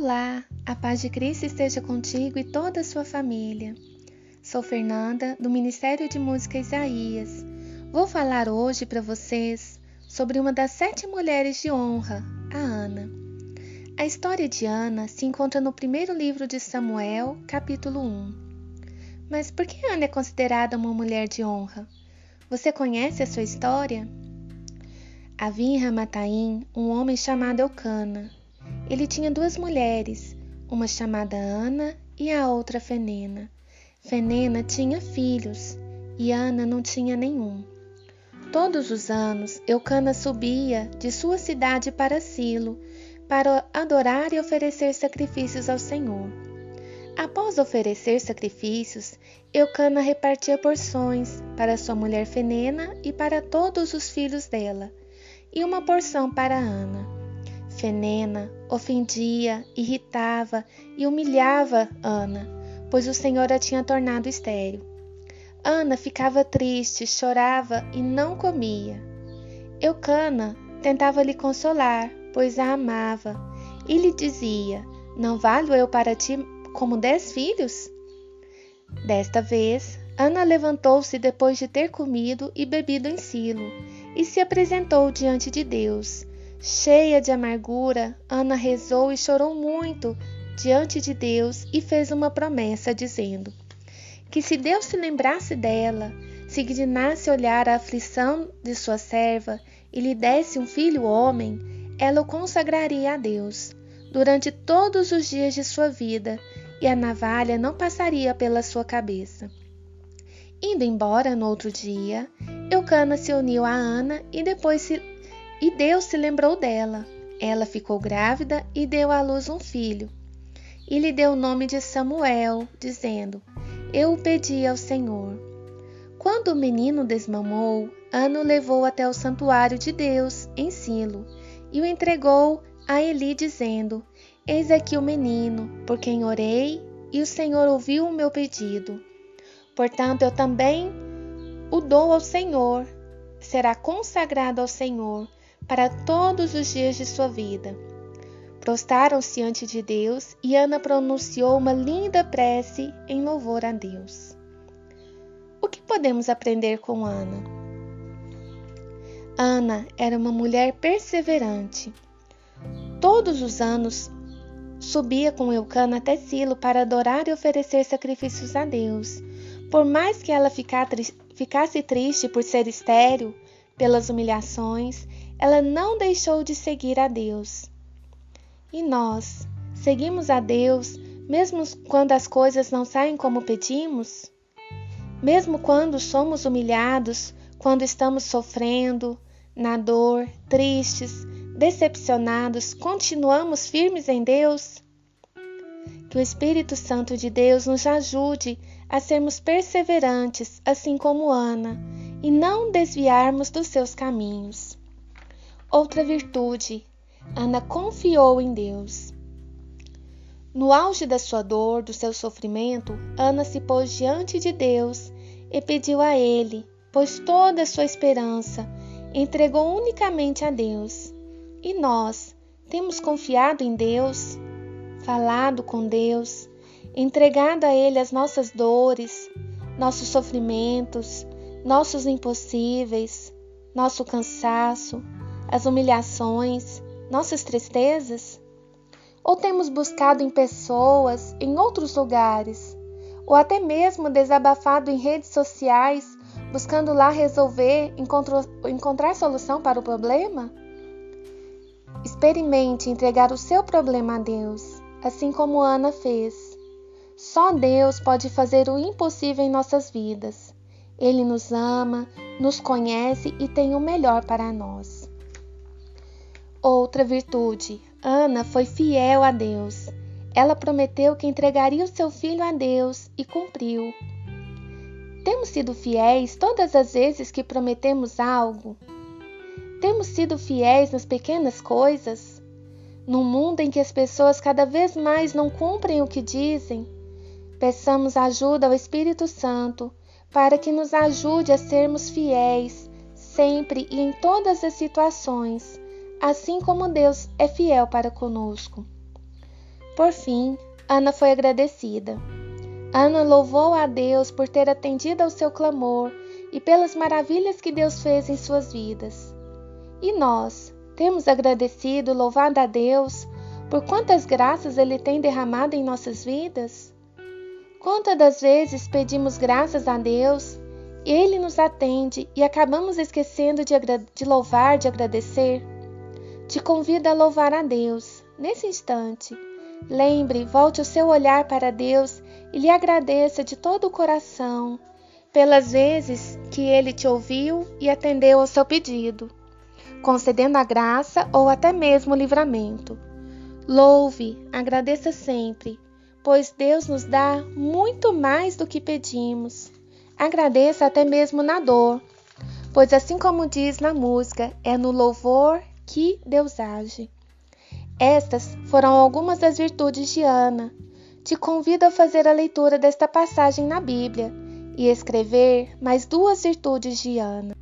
Olá, a paz de Cristo esteja contigo e toda a sua família. Sou Fernanda, do Ministério de Música Isaías. Vou falar hoje para vocês sobre uma das sete mulheres de honra, a Ana. A história de Ana se encontra no primeiro livro de Samuel, capítulo 1. Mas por que Ana é considerada uma mulher de honra? Você conhece a sua história? Havia em Ramataim um homem chamado Eucana. Ele tinha duas mulheres, uma chamada Ana e a outra Fenena. Fenena tinha filhos e Ana não tinha nenhum. Todos os anos, Eucana subia de sua cidade para Silo para adorar e oferecer sacrifícios ao Senhor. Após oferecer sacrifícios, Eucana repartia porções para sua mulher Fenena e para todos os filhos dela, e uma porção para Ana. Fenena ofendia, irritava e humilhava Ana, pois o Senhor a tinha tornado estéril. Ana ficava triste, chorava e não comia. Eucana tentava lhe consolar, pois a amava, e lhe dizia: Não valho eu para ti como dez filhos? Desta vez, Ana levantou-se depois de ter comido e bebido em Silo e se apresentou diante de Deus. Cheia de amargura, Ana rezou e chorou muito diante de Deus e fez uma promessa, dizendo: Que se Deus se lembrasse dela, se dignasse olhar a aflição de sua serva e lhe desse um filho homem, ela o consagraria a Deus durante todos os dias de sua vida, e a navalha não passaria pela sua cabeça. Indo embora no outro dia, Eucana se uniu a Ana e depois se e Deus se lembrou dela. Ela ficou grávida e deu à luz um filho. E lhe deu o nome de Samuel, dizendo: Eu o pedi ao Senhor. Quando o menino desmamou, Ana o levou até o santuário de Deus, em Silo, e o entregou a Eli, dizendo: Eis aqui o menino, por quem orei, e o Senhor ouviu o meu pedido. Portanto, eu também o dou ao Senhor, será consagrado ao Senhor para todos os dias de sua vida. Prostaram-se ante de Deus e Ana pronunciou uma linda prece em louvor a Deus. O que podemos aprender com Ana? Ana era uma mulher perseverante. Todos os anos subia com Eucana até Silo para adorar e oferecer sacrifícios a Deus. Por mais que ela ficasse triste por ser estéril, pelas humilhações, ela não deixou de seguir a Deus. E nós, seguimos a Deus mesmo quando as coisas não saem como pedimos? Mesmo quando somos humilhados, quando estamos sofrendo, na dor, tristes, decepcionados, continuamos firmes em Deus? Que o Espírito Santo de Deus nos ajude a sermos perseverantes, assim como Ana, e não desviarmos dos seus caminhos. Outra virtude, Ana confiou em Deus. No auge da sua dor, do seu sofrimento, Ana se pôs diante de Deus e pediu a Ele, pois toda a sua esperança entregou unicamente a Deus. E nós temos confiado em Deus, falado com Deus, entregado a Ele as nossas dores, nossos sofrimentos, nossos impossíveis, nosso cansaço, as humilhações, nossas tristezas? Ou temos buscado em pessoas, em outros lugares, ou até mesmo desabafado em redes sociais, buscando lá resolver, encontrar solução para o problema? Experimente entregar o seu problema a Deus, assim como Ana fez. Só Deus pode fazer o impossível em nossas vidas. Ele nos ama, nos conhece e tem o melhor para nós. Outra virtude. Ana foi fiel a Deus. Ela prometeu que entregaria o seu filho a Deus e cumpriu. Temos sido fiéis todas as vezes que prometemos algo? Temos sido fiéis nas pequenas coisas? Num mundo em que as pessoas cada vez mais não cumprem o que dizem, peçamos ajuda ao Espírito Santo para que nos ajude a sermos fiéis sempre e em todas as situações assim como Deus é fiel para conosco. Por fim, Ana foi agradecida. Ana louvou a Deus por ter atendido ao seu clamor e pelas maravilhas que Deus fez em suas vidas. E nós, temos agradecido, louvado a Deus por quantas graças Ele tem derramado em nossas vidas? Quantas das vezes pedimos graças a Deus, Ele nos atende e acabamos esquecendo de, de louvar, de agradecer? Te convido a louvar a Deus nesse instante. Lembre, volte o seu olhar para Deus e lhe agradeça de todo o coração pelas vezes que ele te ouviu e atendeu ao seu pedido, concedendo a graça ou até mesmo o livramento. Louve, agradeça sempre, pois Deus nos dá muito mais do que pedimos. Agradeça até mesmo na dor, pois assim como diz na música, é no louvor que Deus age. Estas foram algumas das virtudes de Ana. Te convido a fazer a leitura desta passagem na Bíblia e escrever mais duas virtudes de Ana.